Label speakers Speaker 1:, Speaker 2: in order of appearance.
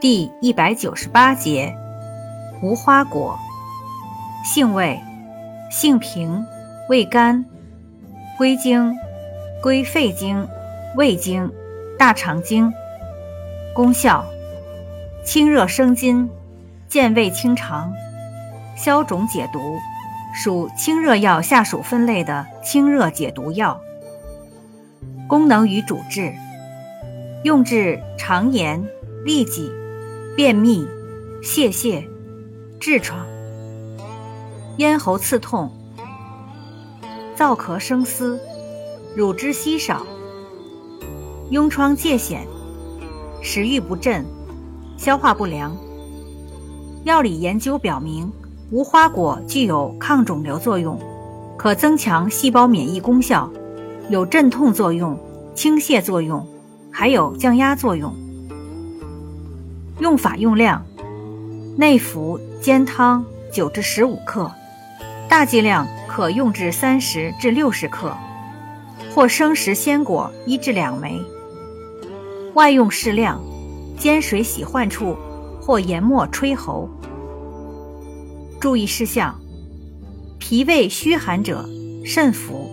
Speaker 1: 第一百九十八节，无花果，性味，性平，味甘，归经，归肺经、胃经、大肠经。功效，清热生津，健胃清肠，消肿解毒，属清热药下属分类的清热解毒药。功能与主治，用治肠炎、痢疾。便秘、泄泻、痔疮、咽喉刺痛、燥咳生丝、乳汁稀少、痈疮疥癣、食欲不振、消化不良。药理研究表明，无花果具有抗肿瘤作用，可增强细胞免疫功效，有镇痛作用、清泻作用，还有降压作用。用法用量：内服煎汤九至十五克，大剂量可用至三十至六十克，或生食鲜果一至两枚。外用适量，煎水洗患处或研末吹喉。注意事项：脾胃虚寒者慎服。